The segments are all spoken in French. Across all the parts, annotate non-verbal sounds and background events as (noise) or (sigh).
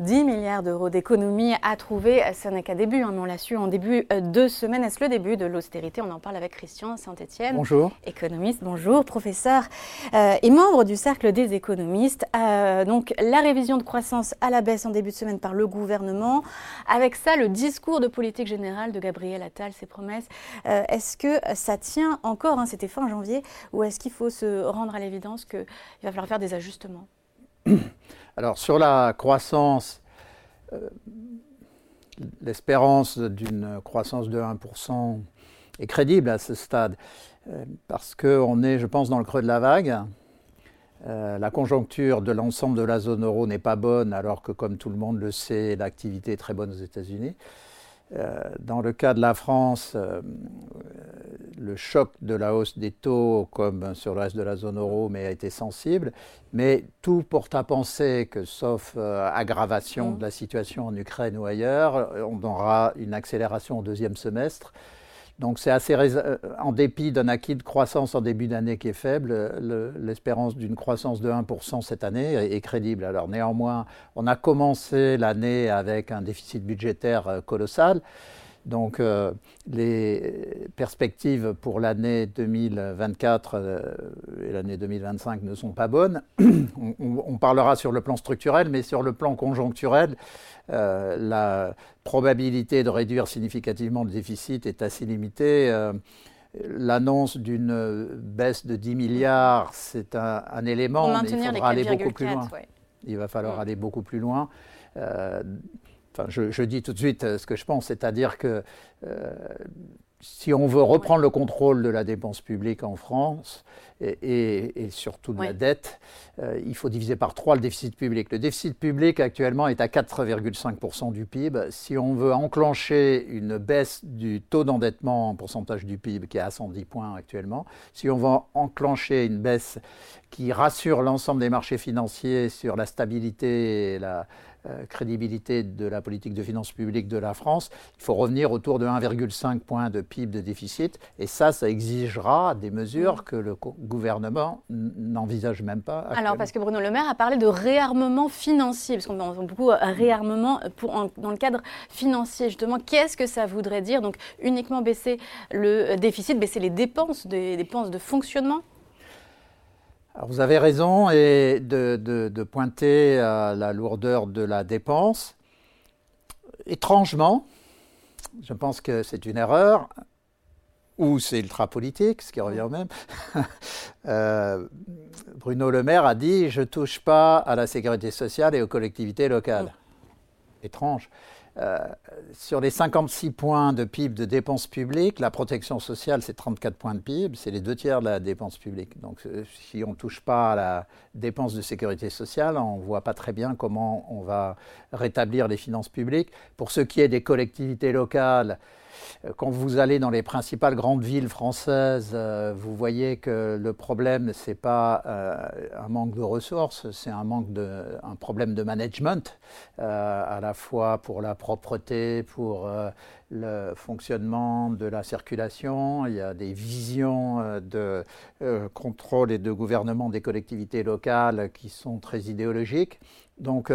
10 milliards d'euros d'économies à trouver. Ce n'est qu'un début, hein, mais on l'a su en début euh, de semaine. Est-ce le début de l'austérité? On en parle avec Christian Saint-Etienne. Bonjour. Économiste, bonjour, professeur euh, et membre du Cercle des économistes. Euh, donc, la révision de croissance à la baisse en début de semaine par le gouvernement. Avec ça, le discours de politique générale de Gabriel Attal, ses promesses. est-ce que ça tient encore hein, C'était fin janvier. Ou est-ce qu'il faut se rendre à l'évidence qu'il va falloir faire des ajustements? (clears throat) alors sur la croissance, euh, l'espérance d'une croissance de 1% est crédible à ce stade, euh, parce qu'on est, je pense, dans le creux de la vague. Euh, la conjoncture de l'ensemble de la zone euro n'est pas bonne, alors que, comme tout le monde le sait, l'activité est très bonne aux États-Unis. Dans le cas de la France, le choc de la hausse des taux, comme sur le reste de la zone euro, mais a été sensible. Mais tout porte à penser que, sauf euh, aggravation mm. de la situation en Ukraine ou ailleurs, on aura une accélération au deuxième semestre. Donc c'est assez, euh, en dépit d'un acquis de croissance en début d'année qui est faible, l'espérance d'une croissance de 1% cette année est, crédible. Alors néanmoins, on a commencé l'année avec un déficit budgétaire euh, colossal. Donc euh, les perspectives pour l'année 2024 euh, et l'année 2025 ne sont pas bonnes. (clears throat) on, parlera sur le plan structurel, mais sur le plan conjoncturel, euh, la probabilité de réduire significativement le déficit est assez limitée. L'annonce d'une baisse de 10 milliards, c'est un, élément, mais il faudra aller beaucoup plus loin. Il va falloir aller beaucoup plus loin je, dis tout de suite euh, ce que je pense, c'est-à-dire que euh, si on veut reprendre le contrôle de la dépense publique en France et, surtout de la dette, euh, il faut diviser par trois le déficit public. Le déficit public actuellement est à 4,5% du PIB. Si on veut enclencher une baisse du taux d'endettement en pourcentage du PIB qui est à 110 points actuellement, si on veut enclencher une baisse qui rassure l'ensemble des marchés financiers sur la stabilité et la, euh, crédibilité de la politique de finances publiques de la France, il faut revenir autour de 1,5 point de PIB de déficit. Et ça, ça exigera des mesures mm. que le gouvernement n'envisage même pas. Alors, parce que Bruno Le Maire a parlé de réarmement financier, parce qu'on entend beaucoup euh, réarmement pour, dans le cadre financier. Justement, qu'est-ce que ça voudrait dire Donc, uniquement baisser le déficit, baisser les dépenses, des dépenses de fonctionnement? Vous avez raison et de, pointer à la lourdeur de la dépense. Étrangement, je pense que c'est une erreur, ou c'est ultra politique, ce qui revient au même. (laughs) Euh, Bruno Le Maire a dit Je ne touche pas à la sécurité sociale et aux collectivités locales. Étrange. Euh, sur les 56 points de PIB de dépenses publiques, la protection sociale, c'est 34 points de PIB, c'est les deux tiers de la dépense publique. Donc euh, si on ne touche pas à la dépense de sécurité sociale, on ne voit pas très bien comment on va rétablir les finances publiques. Pour ce qui est des collectivités locales, quand vous allez dans les principales grandes villes françaises, euh, vous voyez que le problème, ce n'est pas euh, un manque de ressources, c'est un, un problème de management, à la fois pour la propreté, pour le fonctionnement de la circulation. Il y a des visions de contrôle et de gouvernement des collectivités locales qui sont très idéologiques. Donc,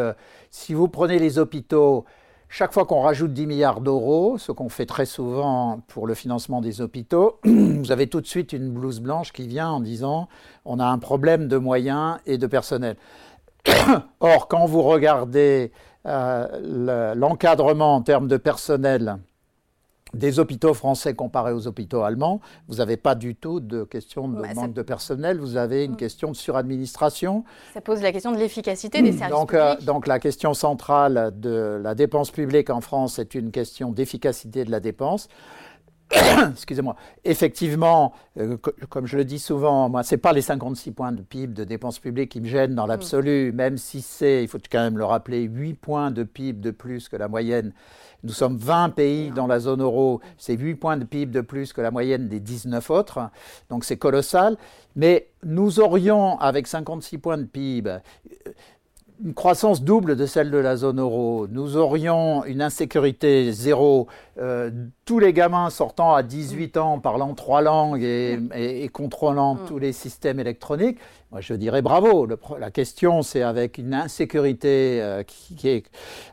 si vous prenez les hôpitaux, chaque fois qu'on rajoute 10 milliards d'euros, ce qu'on fait très souvent pour le financement des hôpitaux, (clears throat) vous avez tout de suite une blouse blanche qui vient en disant on a un problème de moyens et de personnel. (coughs) Or, quand vous regardez euh, l'encadrement en termes de personnel des hôpitaux français comparés aux hôpitaux allemands, vous n'avez pas du tout de question de manque de personnel, vous avez une mm. question de suradministration. Ça pose la question de l'efficacité des services donc, euh, publics. donc la question centrale de la dépense publique en France est une question d'efficacité de la dépense. (coughs) Excusez-moi. Effectivement, euh, comme je le dis souvent, moi, ce n'est pas les 56 points de PIB de dépenses publiques qui me gênent dans l'absolu, mm. même si c'est, il faut quand même le rappeler, 8 points de PIB de plus que la moyenne. Nous sommes 20 pays dans la zone euro, c'est 8 points de PIB de plus que la moyenne des 19 autres, donc c'est colossal. Mais nous aurions, avec 56 points de PIB, une croissance double de celle de la zone euro. Nous aurions une insécurité zéro. Euh, tous les gamins sortant à 18 ans, parlant trois langues et, contrôlant mm. tous les systèmes électroniques, moi je dirais bravo. la question, c'est avec une insécurité euh, qui, est.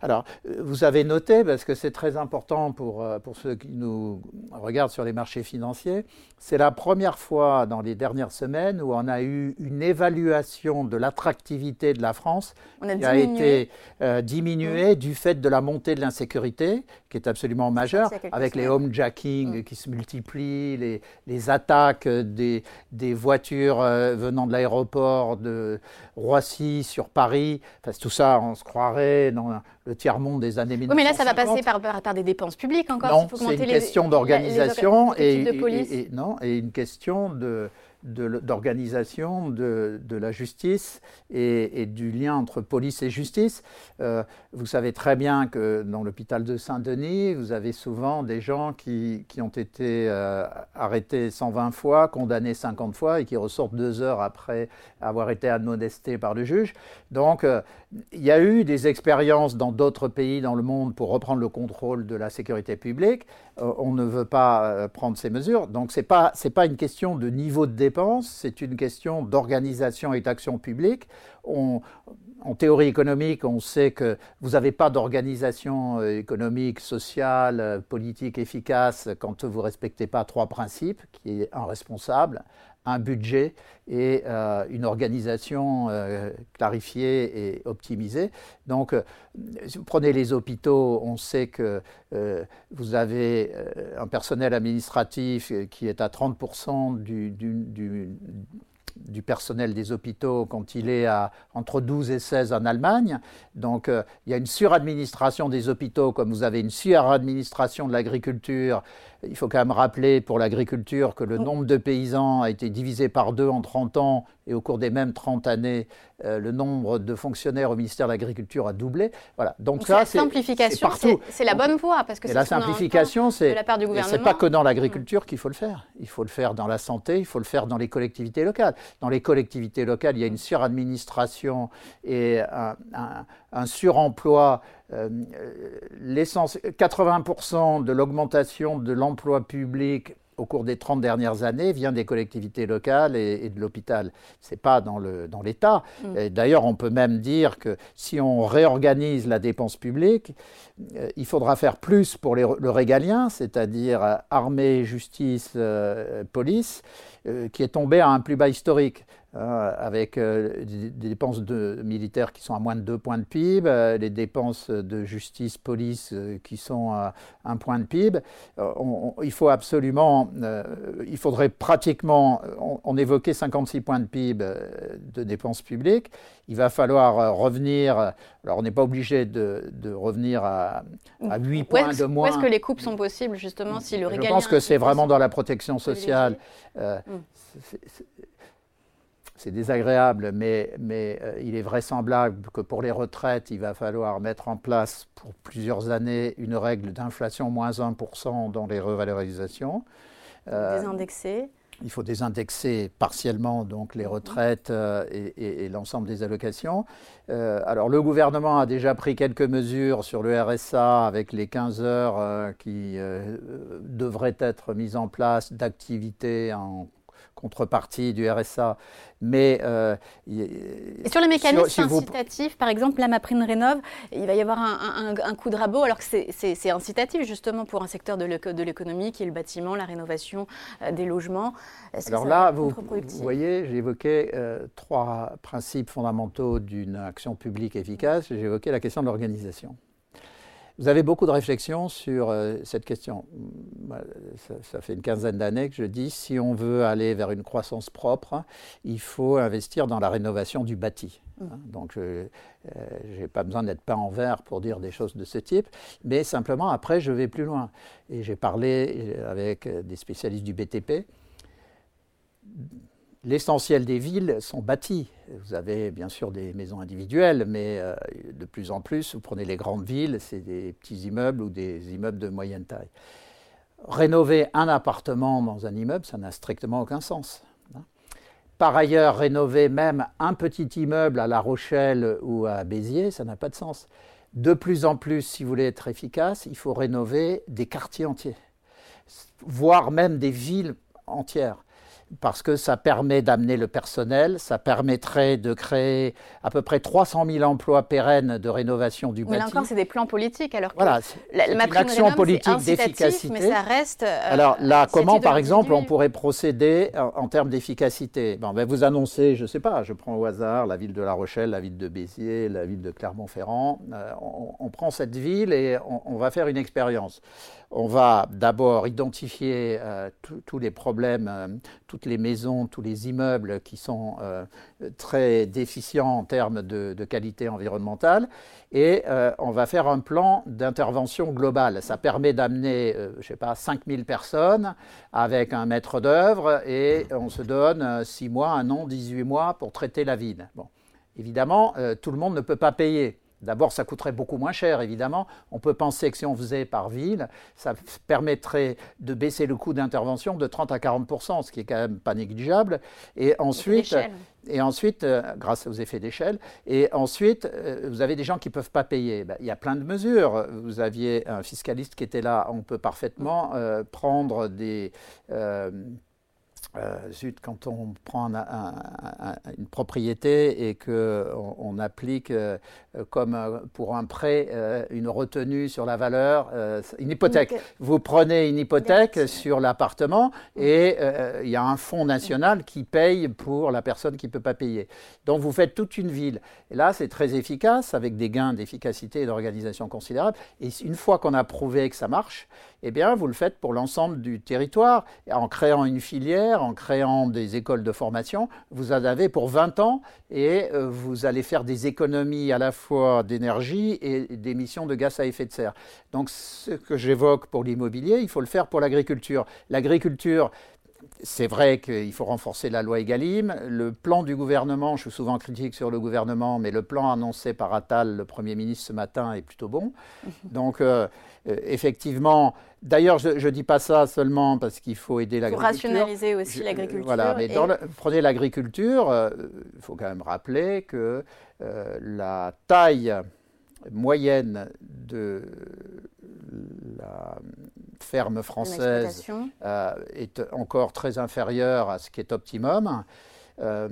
Alors, vous avez noté, parce que c'est très important pour, euh, pour ceux qui nous regardent sur les marchés financiers, c'est la première fois dans les dernières semaines où on a eu une évaluation de l'attractivité de la France qui a été euh, diminuée mm. du fait de la montée de l'insécurité, qui est absolument majeure, avec les homejacking mm. qui se multiplient, les, les attaques des, des voitures euh, venant de l'aéroport de Roissy sur Paris. Enfin, tout ça, on se croirait dans le tiers-monde des années 1950. Oui, mais là, ça va passer par, par, des dépenses publiques encore. Non, c'est une question d'organisation et, et, non, et une question de d'organisation de, la justice et, du lien entre police et justice. Euh, vous savez très bien que dans l'hôpital de Saint-Denis, vous avez souvent des gens qui, ont été euh, arrêtés 120 fois, condamnés 50 fois et qui ressortent deux heures après avoir été admonestés par le juge. Donc, euh, il y a eu des expériences dans d'autres pays dans le monde pour reprendre le contrôle de la sécurité publique. on ne veut pas prendre ces mesures. Donc, ce n'est pas, pas une question de niveau de c'est une question d'organisation et d'action publique. En théorie économique, on sait que vous n'avez pas d'organisation euh, économique, sociale, euh, politique efficace quand vous ne respectez pas trois principes, qui est un un budget et euh, une organisation clarifiée et optimisée. Donc, si vous prenez les hôpitaux, on sait que vous avez un personnel administratif qui est à 30% du, du du personnel des hôpitaux quand il est à entre 12 et 16 en Allemagne. Donc euh, il y a une suradministration des hôpitaux comme vous avez une suradministration de l'agriculture il faut quand même rappeler pour l'agriculture que le nombre de paysans a été divisé par deux en 30 ans et au cours des mêmes 30 années, euh, le nombre de fonctionnaires au ministère de l'Agriculture a doublé. Voilà. Donc, ça, c'est simplification, c'est la bonne voie parce que la simplification, c'est c'est pas que dans l'agriculture qu'il faut le faire. Il faut le faire dans la santé, il faut le faire dans les collectivités locales. Dans les collectivités locales, il y a une suradministration et un, suremploi euh, 80% de l'augmentation de l'emploi public au cours des 30 dernières années vient des collectivités locales et, de l'hôpital. Ce n'est pas dans l'État. Mm. D'ailleurs, on peut même dire que si on réorganise la dépense publique, euh, il faudra faire plus pour le régalien, c'est-à-dire euh, armée, justice, euh, police, qui est tombé à un plus bas historique. Hein, avec euh, des, dépenses de, militaires qui sont à moins de 2 points de PIB, euh, les dépenses de justice, police euh, qui sont à 1 point de PIB. il faut absolument, il faudrait pratiquement, on, évoquait 56 points de PIB de dépenses publiques, il va falloir revenir, alors on n'est pas obligé de, revenir à, à 8 points de moins. Où est-ce que les coupes sont possibles justement si le. Je pense que c'est vraiment dans la protection sociale. Euh, c'est désagréable, mais, mais euh, il est vraisemblable que pour les retraites, il va falloir mettre en place pour plusieurs années une règle d'inflation moins 1% dans les revalorisations. Euh, désindexer il faut désindexer partiellement donc les retraites euh, et, l'ensemble des allocations. alors le gouvernement a déjà pris quelques mesures sur le RSA avec les 15 heures qui devraient être mises en place d'activités en contrepartie du RSA. Mais euh, et sur les mécanismes incitatifs, par exemple, la prime rénov, il va y avoir un, coup de rabot, alors que c'est incitatif justement pour un secteur de l'économie qui est le bâtiment, la rénovation euh, des logements. Alors là, vous, vous, voyez, j'ai évoqué euh, trois principes fondamentaux d'une action publique efficace. J'ai évoqué la question de l'organisation. Vous avez beaucoup de réflexions sur euh, cette question. Ça, fait une quinzaine d'années que je dis, si on veut aller vers une croissance propre, il faut investir dans la rénovation du bâti. Mmh. Hein, donc, je n'ai pas besoin d'être peint en vert pour dire des choses de ce type, mais simplement, après, je vais plus loin. Et j'ai parlé avec des spécialistes du BTP L'essentiel des villes sont bâties. Vous avez bien sûr des maisons individuelles, mais euh, de plus en plus, vous prenez les grandes villes, c'est des petits immeubles ou des immeubles de moyenne taille. Rénover un appartement dans un immeuble, ça n'a strictement aucun sens. Hein. Par ailleurs, rénover même un petit immeuble à La Rochelle ou à Béziers, ça n'a pas de sens. De plus en plus, si vous voulez être efficace, il faut rénover des quartiers entiers, voire même des villes entières parce que ça permet d'amener le personnel, ça permettrait de créer à peu près 300 000 emplois pérennes de rénovation du bâti. Mais là encore, c'est des plans politiques, alors que voilà, la, une action politique d'efficacité. Mais ça reste. Euh, alors là, comment, par exemple, on pourrait procéder en, termes d'efficacité? Bon, ben, Vous annoncez, je ne sais pas, je prends au hasard la ville de La Rochelle, la ville de Béziers, la ville de Clermont-Ferrand. Euh, on, prend cette ville et on va faire une expérience on va d'abord identifier euh, tous les problèmes, les maisons, tous les immeubles qui sont euh, très déficients en termes de, qualité environnementale et on va faire un plan d'intervention global. Ça permet d'amener, je ne sais pas, 5000 personnes avec un maître d'œuvre et on se donne 6 mois, un an, 18 mois pour traiter la ville. Bon. Évidemment, tout le monde ne peut pas payer. D'abord, ça coûterait beaucoup moins cher, évidemment. On peut penser que si on faisait par ville, ça permettrait de baisser le coût d'intervention de 30 à 40% ce qui est quand même pas négligeable. Et ensuite, et ensuite euh, grâce aux effets d'échelle, et ensuite, euh, vous avez des gens qui ne peuvent pas payer. Ben, il y a plein de mesures. Vous aviez un fiscaliste qui était là. On peut parfaitement euh, prendre des euh, zut, quand on prend une propriété et qu'on on applique, euh, comme euh, pour un prêt, une retenue sur la valeur, une hypothèque. Vous prenez une hypothèque sur l'appartement et il y a un fonds national qui paye pour la personne qui ne peut pas payer. Donc vous faites toute une ville. Et là, c'est très efficace, avec des gains d'efficacité et d'organisation considérables. Et une fois qu'on a prouvé que ça marche, eh bien, vous le faites pour l'ensemble du territoire, en créant une filière, en créant des écoles de formation. Vous en avez pour 20 ans et euh, vous allez faire des économies à la fois d'énergie et d'émissions de gaz à effet de serre. Donc, ce que j'évoque pour l'immobilier, il faut le faire pour l'agriculture. L'agriculture, c'est vrai qu'il faut renforcer la loi Egalim. Le plan du gouvernement, je suis souvent critique sur le gouvernement, mais le plan annoncé par Attal, le Premier ministre, ce matin, est plutôt bon. Donc, euh, euh, effectivement, d'ailleurs, je ne dis pas ça seulement parce qu'il faut aider l'agriculture. Pour rationaliser aussi l'agriculture. Voilà, mais prenez l'agriculture, euh, il faut quand même rappeler que la taille moyenne de la ferme française euh, est encore très inférieure à ce qui est optimum. Euh,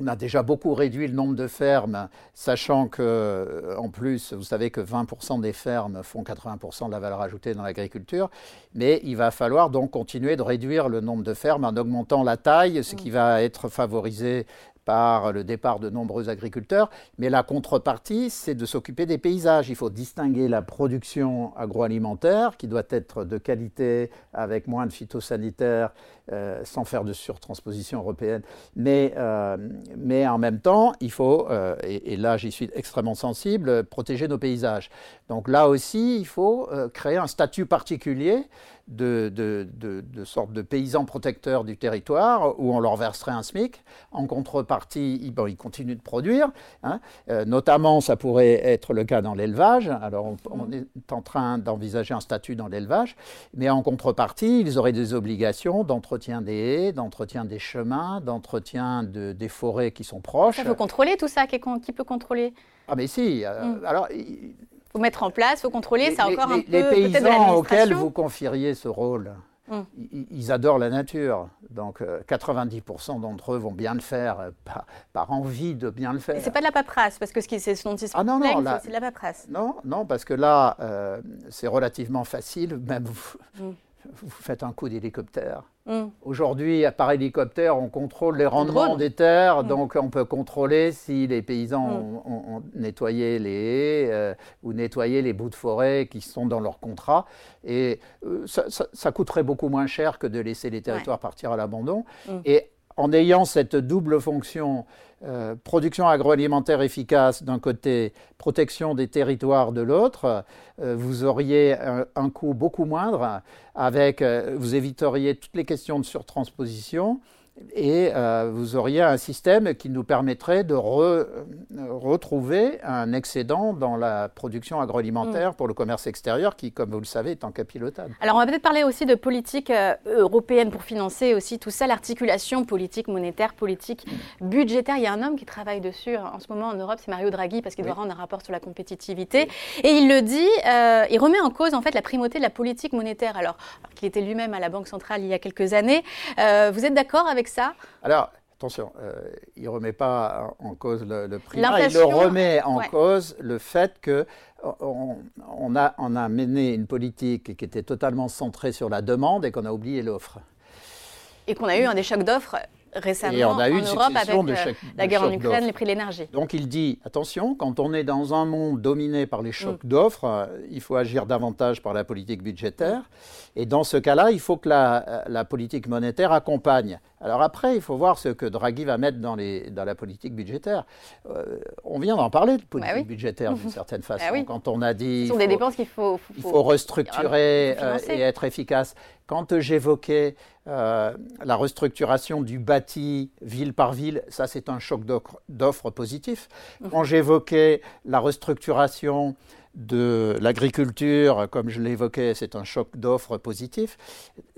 on a déjà beaucoup réduit le nombre de fermes, sachant que, en plus, vous savez que 20% des fermes font 80% de la valeur ajoutée dans l'agriculture, mais il va falloir donc continuer de réduire le nombre de fermes en augmentant la taille, ce qui va être favorisé par le départ de nombreux agriculteurs, mais la contrepartie, c'est de s'occuper des paysages. Il faut distinguer la production agroalimentaire, qui doit être de qualité, avec moins de phytosanitaires, euh, sans faire de surtransposition européenne. Mais, euh, mais en même temps, il faut, euh, et, là j'y suis extrêmement sensible, protéger nos paysages. Donc là aussi, il faut créer un statut particulier de, de, de, sorte de paysans protecteurs du territoire où on leur verserait un SMIC. En contrepartie, ils, bon, ils continuent de produire. Hein. notamment, ça pourrait être le cas dans l'élevage. Alors, on, on, est en train d'envisager un statut dans l'élevage. Mais en contrepartie, ils auraient des obligations d'entretenir d'entretien des haies, d'entretien des chemins, d'entretien de, des forêts qui sont proches. Il faut contrôler tout ça. Qui, qui peut contrôler? Ah mais si. Euh, hmm. Alors. Il faut mettre en place, il faut contrôler, c'est encore un peu Les paysans auxquels vous confieriez ce rôle, hmm. ils, adorent la nature. Donc 90% euh, d'entre eux vont bien le faire euh, par, envie de bien le faire. C'est pas de la paperasse, parce que ce qui c'est ce dont ils ah non, non, c'est de la paperasse. Non, non, parce que là, c'est relativement facile, même hmm vous faites un coup d'hélicoptère. Mm. Aujourd'hui, par hélicoptère, on contrôle les rendements des terres, mm. donc on peut contrôler si les paysans mm. ont, nettoyé les haies euh, ou nettoyé les bouts de forêt qui sont dans leur contrat. Et euh, ça, coûterait beaucoup moins cher que de laisser les territoires partir à l'abandon. Et en ayant cette double fonction, euh, production agroalimentaire efficace d'un côté, protection des territoires de l'autre, euh, vous auriez un, coût beaucoup moindre, avec, euh, vous éviteriez toutes les questions de surtransposition et euh, vous auriez un système qui nous permettrait de retrouver un excédent dans la production agroalimentaire mm. pour le commerce extérieur qui, comme vous le savez, est en capilotable. Alors on va peut-être parler aussi de politique euh, européenne pour financer aussi tout ça, l'articulation politique monétaire, politique budgétaire. Il y a un homme qui travaille dessus en ce moment en Europe, c'est Mario Draghi, parce qu'il doit rendre un rapport sur la compétitivité. Et il le dit, euh, il remet en cause en fait la primauté de la politique monétaire, alors, qu'il était lui-même à la Banque centrale il y a quelques années. vous êtes d'accord avec ça Alors, attention, euh, il ne remet pas en cause le, prix, il le remet en cause le fait que on, a, on a mené une politique qui était totalement centrée sur la demande et qu'on a oublié l'offre. Et qu'on a eu un des chocs d'offres récemment et on a eu en Europe avec euh, la guerre en Ukraine, les prix de l'énergie. Donc il dit, attention, quand on est dans un monde dominé par les chocs mm. d'offres, euh, il faut agir davantage par la politique budgétaire. Et dans ce cas-là, il faut que la, la, politique monétaire accompagne. Alors après, il faut voir ce que Draghi va mettre dans, les, dans la politique budgétaire. on vient d'en parler de politique bah budgétaire d'une (laughs) certaine bah façon. Quand on a dit... Ce sont des dépenses qu'il faut, Il faut restructurer et être efficace. Quand j'évoquais euh, la restructuration du bâti ville par ville, ça c'est un choc d'offres positif. Mhm. Quand j'évoquais la restructuration de l'agriculture, comme je l'évoquais, c'est un choc d'offres positif.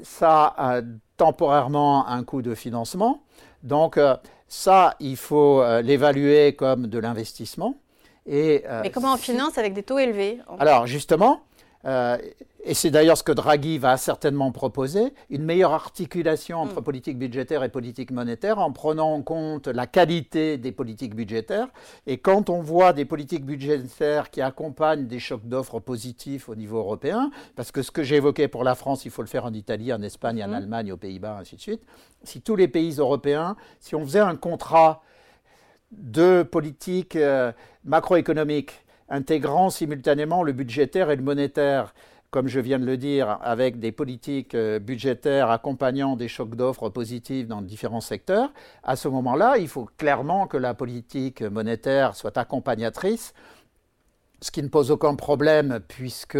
Ça a temporairement un coût de financement. Donc euh, ça, il faut euh, l'évaluer comme de l'investissement. Et, Mais comment on finance avec des taux élevés Alors justement, euh, et c'est d'ailleurs ce que Draghi va certainement proposer, une meilleure articulation entre mm. politique budgétaire et politique monétaire en prenant en compte la qualité des politiques budgétaires. Et quand on voit des politiques budgétaires qui accompagnent des chocs d'offres positifs au niveau européen, parce que ce que j'ai évoqué pour la France, il faut le faire en Italie, en Espagne, en mm. Allemagne, aux Pays-Bas, ainsi de suite, si tous les pays européens, si on faisait un contrat de politique euh, macroéconomique intégrant simultanément le budgétaire et le monétaire, comme je viens de le dire, avec des politiques euh, budgétaires accompagnant des chocs d'offres positifs dans différents secteurs, à ce moment-là, il faut clairement que la politique monétaire soit accompagnatrice ce qui ne pose aucun problème puisque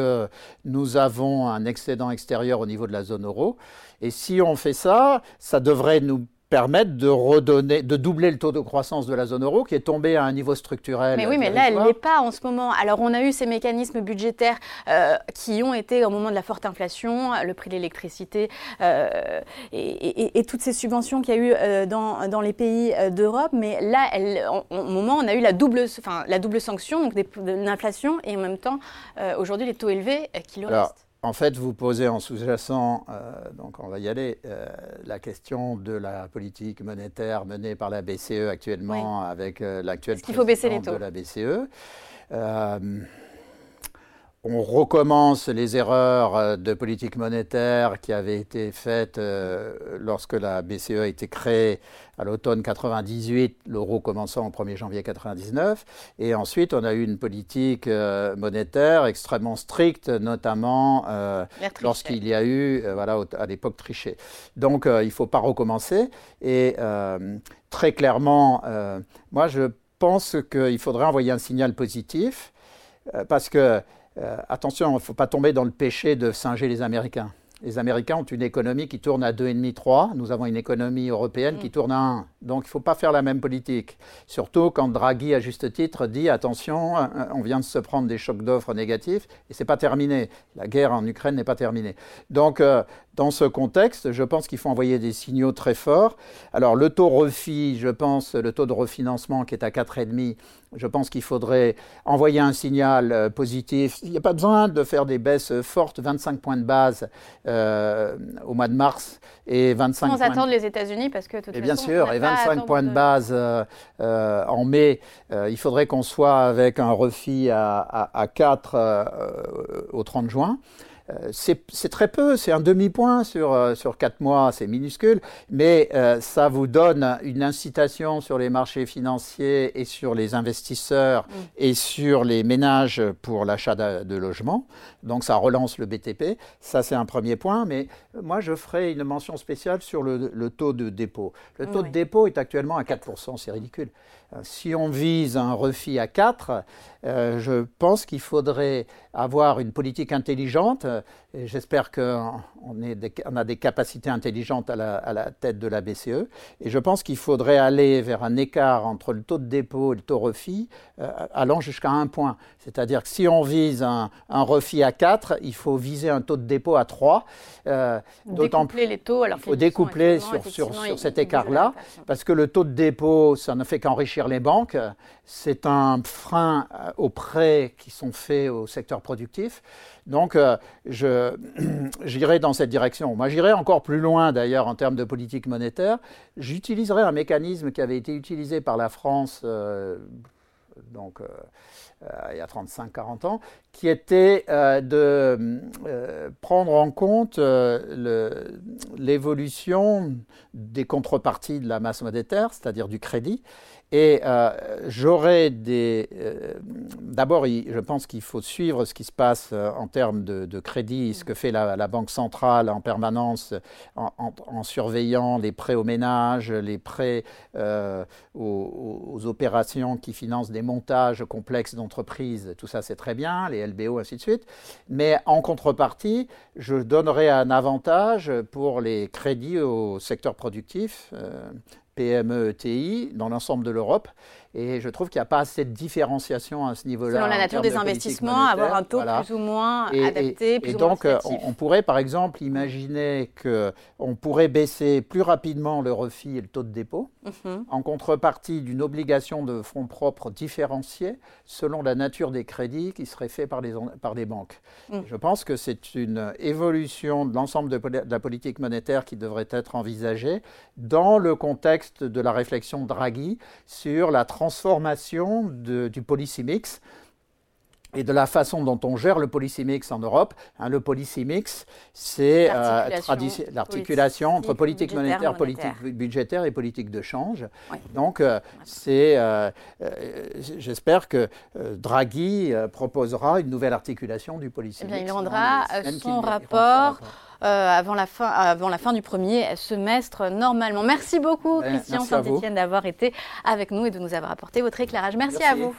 nous avons un excédent extérieur au niveau de la zone euro. Et si on fait ça, ça devrait nous permettre de redonner, de doubler le taux de croissance de la zone euro qui est tombé à un niveau structurel. Mais oui, mais là, elle n'est pas en ce moment. Alors, on a eu ces mécanismes budgétaires euh, qui ont été au moment de la forte inflation, le prix de l'électricité euh, et, toutes ces subventions qu'il y a eu euh, dans, dans, les pays d'Europe. Mais là, elle, au moment, on a eu la double, enfin, la double sanction, donc l'inflation et en même temps, aujourd'hui, les taux élevés qui le restent. En fait, vous posez en sous-jacent, euh, donc on va y aller, euh, la question de la politique monétaire menée par la BCE actuellement avec euh, l'actuel président baisser les taux. de la BCE on recommence les erreurs euh, de politique monétaire qui avaient été faites euh, lorsque la BCE a été créée à l'automne 98, l'euro commençant au 1er janvier 99. Et ensuite, on a eu une politique euh, monétaire extrêmement stricte, notamment lorsqu'il y a eu, voilà, à l'époque, triché. Donc, il ne faut pas recommencer. Et très clairement, moi, je pense qu'il faudrait envoyer un signal positif parce que euh, attention, il ne faut pas tomber dans le péché de singer les Américains. Les Américains ont une économie qui tourne à 2,5-3. Nous avons une économie européenne qui mm. tourne à 1. Donc il ne faut pas faire la même politique. Surtout quand Draghi, à juste titre, dit attention, euh, on vient de se prendre des chocs d'offres négatifs et ce n'est pas terminé. La guerre en Ukraine n'est pas terminée. Donc euh, dans ce contexte, je pense qu'il faut envoyer des signaux très forts. Alors le taux refi, je pense, le taux de refinancement qui est à 4,5, je pense qu'il faudrait envoyer un signal euh, positif. Il n'y a pas besoin de faire des baisses fortes, 25 points de base euh, au mois de mars et 25 Sans attendre les États-Unis parce que et bien sûr, et 25 points de, base euh, en mai, il faudrait qu'on soit avec un refi à, à 4 au 30 juin. Euh, c'est très peu, c'est un demi-point sur, euh, sur quatre mois, c'est minuscule, mais euh, ça vous donne une incitation sur les marchés financiers et sur les investisseurs mm. et sur les ménages pour l'achat de, logements. Donc ça relance le BTP. Ça, c'est un premier point, mais moi, je ferai une mention spéciale sur le, taux de dépôt. Le taux de dépôt est actuellement à 4%, c'est ridicule. Si on vise un refit à 4, je pense qu'il faudrait avoir une politique intelligente euh, et j'espère qu'on on a des capacités intelligentes à la, à la, tête de la BCE. Et je pense qu'il faudrait aller vers un écart entre le taux de dépôt et le taux refit, euh, allant jusqu'à un point. C'est-à-dire que si on vise un, un, refit à 4, il faut viser un taux de dépôt à 3. Euh, découpler les taux. Alors il faut découpler sur, sur, sur cet écart-là, parce que le taux de dépôt, ça ne fait qu'enrichir les banques. C'est un frein euh, aux prêts qui sont faits au secteur productif. Donc, euh, (clears throat) j'irai dans cette direction. Moi, j'irai encore plus loin, d'ailleurs, en termes de politique monétaire. J'utiliserai un mécanisme qui avait été utilisé par la France euh, donc, euh, il y a 35-40 ans, qui était de prendre en compte l'évolution des contreparties de la masse monétaire, c'est-à-dire du crédit, et euh, j'aurais des. Euh, d'abord, je pense qu'il faut suivre ce qui se passe euh, en termes de, crédit, ce que fait la, Banque centrale en permanence en, surveillant les prêts aux ménages, les prêts aux, opérations qui financent des montages complexes d'entreprises. Tout ça, c'est très bien, les LBO, ainsi de suite. Mais en contrepartie, je donnerais un avantage pour les crédits au secteur productif PME, ETI dans l'ensemble de l'Europe. Et je trouve qu'il n'y a pas assez de différenciation à ce niveau-là. Selon la nature des investissements, avoir un taux plus ou moins adapté. Et, donc, on, pourrait par exemple imaginer qu'on pourrait baisser plus rapidement le refit et le taux de dépôt, mhm. en contrepartie d'une obligation de fonds propres différenciée selon la nature des crédits qui seraient faits par les, par les banques. Mm. Je pense que c'est une évolution de l'ensemble de, de la politique monétaire qui devrait être envisagée dans le contexte de la réflexion Draghi sur la transformation du policy mix et de la façon dont on gère le policy mix en Europe. Hein, le policy mix, c'est euh, l'articulation entre politique monétaire, politique budgétaire et politique de change. Donc, euh, c'est, euh, j'espère que Draghi proposera une nouvelle articulation du policy eh bien, mix. Il rendra son rapport. avant, la fin, avant la fin du premier semestre normalement. Merci beaucoup, Christian Saint-Etienne, d'avoir été avec nous et de nous avoir apporté votre éclairage. merci. à vous.